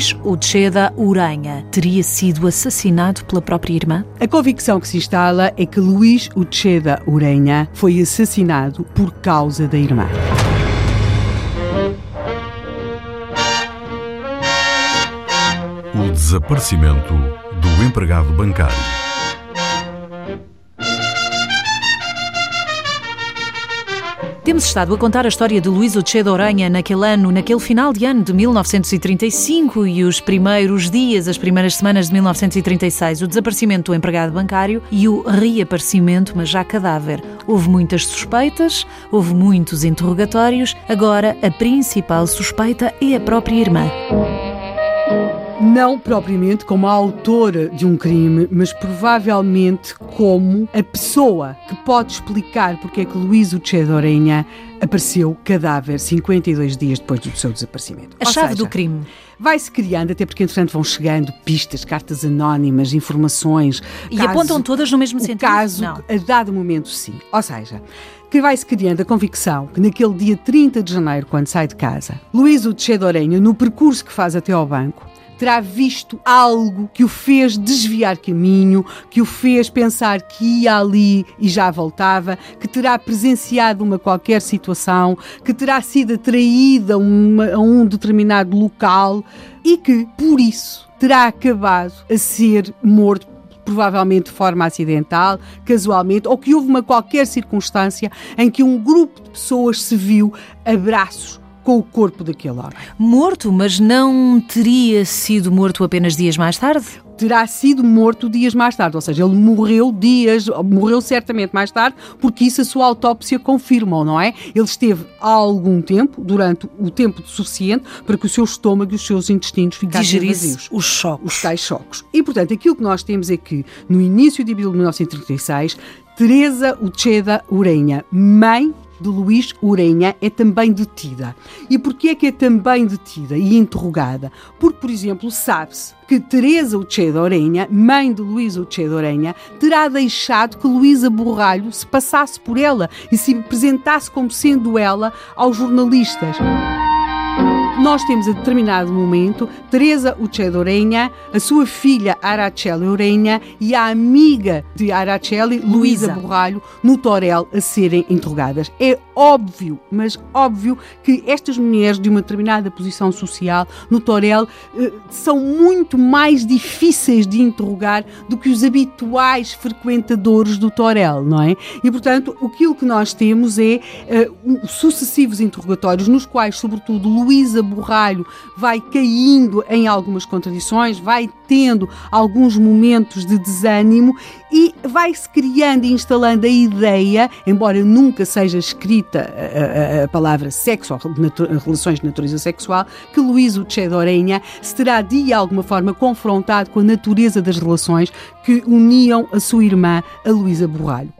Luís Ucheda Uranha teria sido assassinado pela própria irmã? A convicção que se instala é que Luís Ucheda Uranha foi assassinado por causa da irmã. O desaparecimento do empregado bancário. Temos estado a contar a história de Luís Uchedo Oranha naquele ano, naquele final de ano de 1935 e os primeiros dias, as primeiras semanas de 1936, o desaparecimento do empregado bancário e o reaparecimento, mas já cadáver. Houve muitas suspeitas, houve muitos interrogatórios, agora a principal suspeita é a própria irmã não propriamente como a autora de um crime, mas provavelmente como a pessoa que pode explicar porque é que Luís Uchedorenha apareceu cadáver 52 dias depois do seu desaparecimento. A Ou chave seja, do crime. Vai-se criando, até porque entretanto vão chegando pistas, cartas anónimas, informações. E caso, apontam todas no mesmo o sentido? caso, Não. a dado momento, sim. Ou seja, que vai-se criando a convicção que naquele dia 30 de janeiro, quando sai de casa, Luís Uchedorenha, no percurso que faz até ao banco, terá visto algo que o fez desviar caminho, que o fez pensar que ia ali e já voltava, que terá presenciado uma qualquer situação, que terá sido atraída a, a um determinado local e que, por isso, terá acabado a ser morto provavelmente de forma acidental, casualmente, ou que houve uma qualquer circunstância em que um grupo de pessoas se viu abraços com o corpo daquele homem. Morto, mas não teria sido morto apenas dias mais tarde? terá sido morto dias mais tarde, ou seja, ele morreu dias, morreu certamente mais tarde, porque isso a sua autópsia confirma, não é? Ele esteve há algum tempo, durante o tempo suficiente, para que o seu estômago e os seus intestinos ficassem vazios. os choques. Os tais choques. E, portanto, aquilo que nós temos é que, no início de abril de 1936, Teresa Ucheda Urenha, mãe de Luís Urenha é também detida. E porquê é que é também detida e interrogada? Porque, por exemplo, sabe-se que Teresa Uchedo Urenha, mãe de Luís Uchedo Urenha, terá deixado que Luísa Borralho se passasse por ela e se apresentasse como sendo ela aos jornalistas nós temos a determinado momento Teresa Uchedo Orenha, a sua filha Araceli Orenha e a amiga de Araceli, Luísa Borralho, no Torel a serem interrogadas. É óbvio, mas óbvio que estas mulheres de uma determinada posição social no Torel eh, são muito mais difíceis de interrogar do que os habituais frequentadores do Torel, não é? E portanto, aquilo que nós temos é eh, sucessivos interrogatórios nos quais, sobretudo, Luísa Borralho vai caindo em algumas contradições, vai tendo alguns momentos de desânimo e vai-se criando e instalando a ideia, embora nunca seja escrita a, a, a palavra sexo ou relações de natureza sexual, que Luís Uchedorenha se terá de alguma forma confrontado com a natureza das relações que uniam a sua irmã, a Luísa Borralho.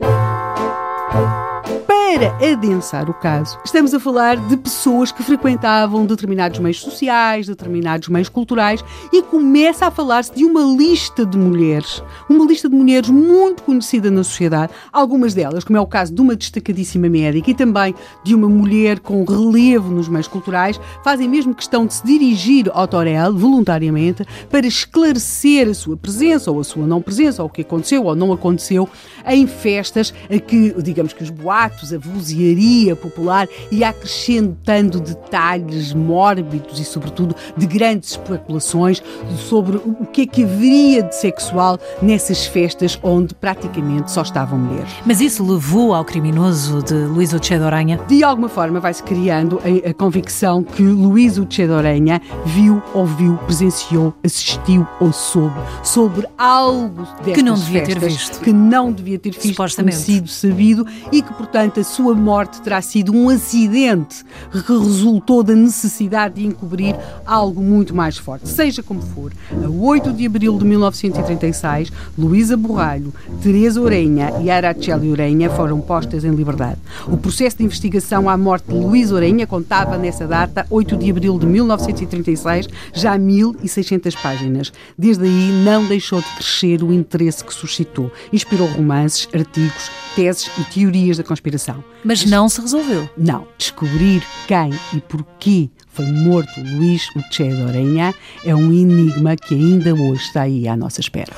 Para adensar o caso, estamos a falar de pessoas que frequentavam determinados meios sociais, determinados meios culturais e começa a falar-se de uma lista de mulheres, uma lista de mulheres muito conhecida na sociedade, algumas delas, como é o caso de uma destacadíssima médica e também de uma mulher com relevo nos meios culturais, fazem mesmo questão de se dirigir ao Torel voluntariamente para esclarecer a sua presença ou a sua não presença, ou o que aconteceu ou não aconteceu em festas a que, digamos que os boatos, a vozearia popular e acrescentando detalhes mórbidos e, sobretudo, de grandes especulações sobre o que é que haveria de sexual nessas festas onde praticamente só estavam mulheres. Mas isso levou ao criminoso de Luís Uchedo Oranha? De alguma forma vai-se criando a, a, convicção que Luís Uchedo Oranha viu, ouviu, presenciou, assistiu ou soube sobre algo destas que não devia festas, ter visto. Que não devia ter visto, conhecido, sabido e que, portanto, a sua morte terá sido um acidente que resultou da necessidade de encobrir algo muito mais forte. Seja como for, a 8 de abril de 1936, Luísa Borralho, Teresa Orenha e Araceli Orenha foram postas em liberdade. O processo de investigação à morte de Luísa Orenha contava nessa data, 8 de abril de 1936, já 1.600 páginas. Desde aí não deixou de crescer o interesse que suscitou. Inspirou romances, artigos, teses e teorias da conspiração. Mas não se resolveu. Não. Descobrir quem e porquê foi morto Luís Uche de Orenha é um enigma que ainda hoje está aí à nossa espera.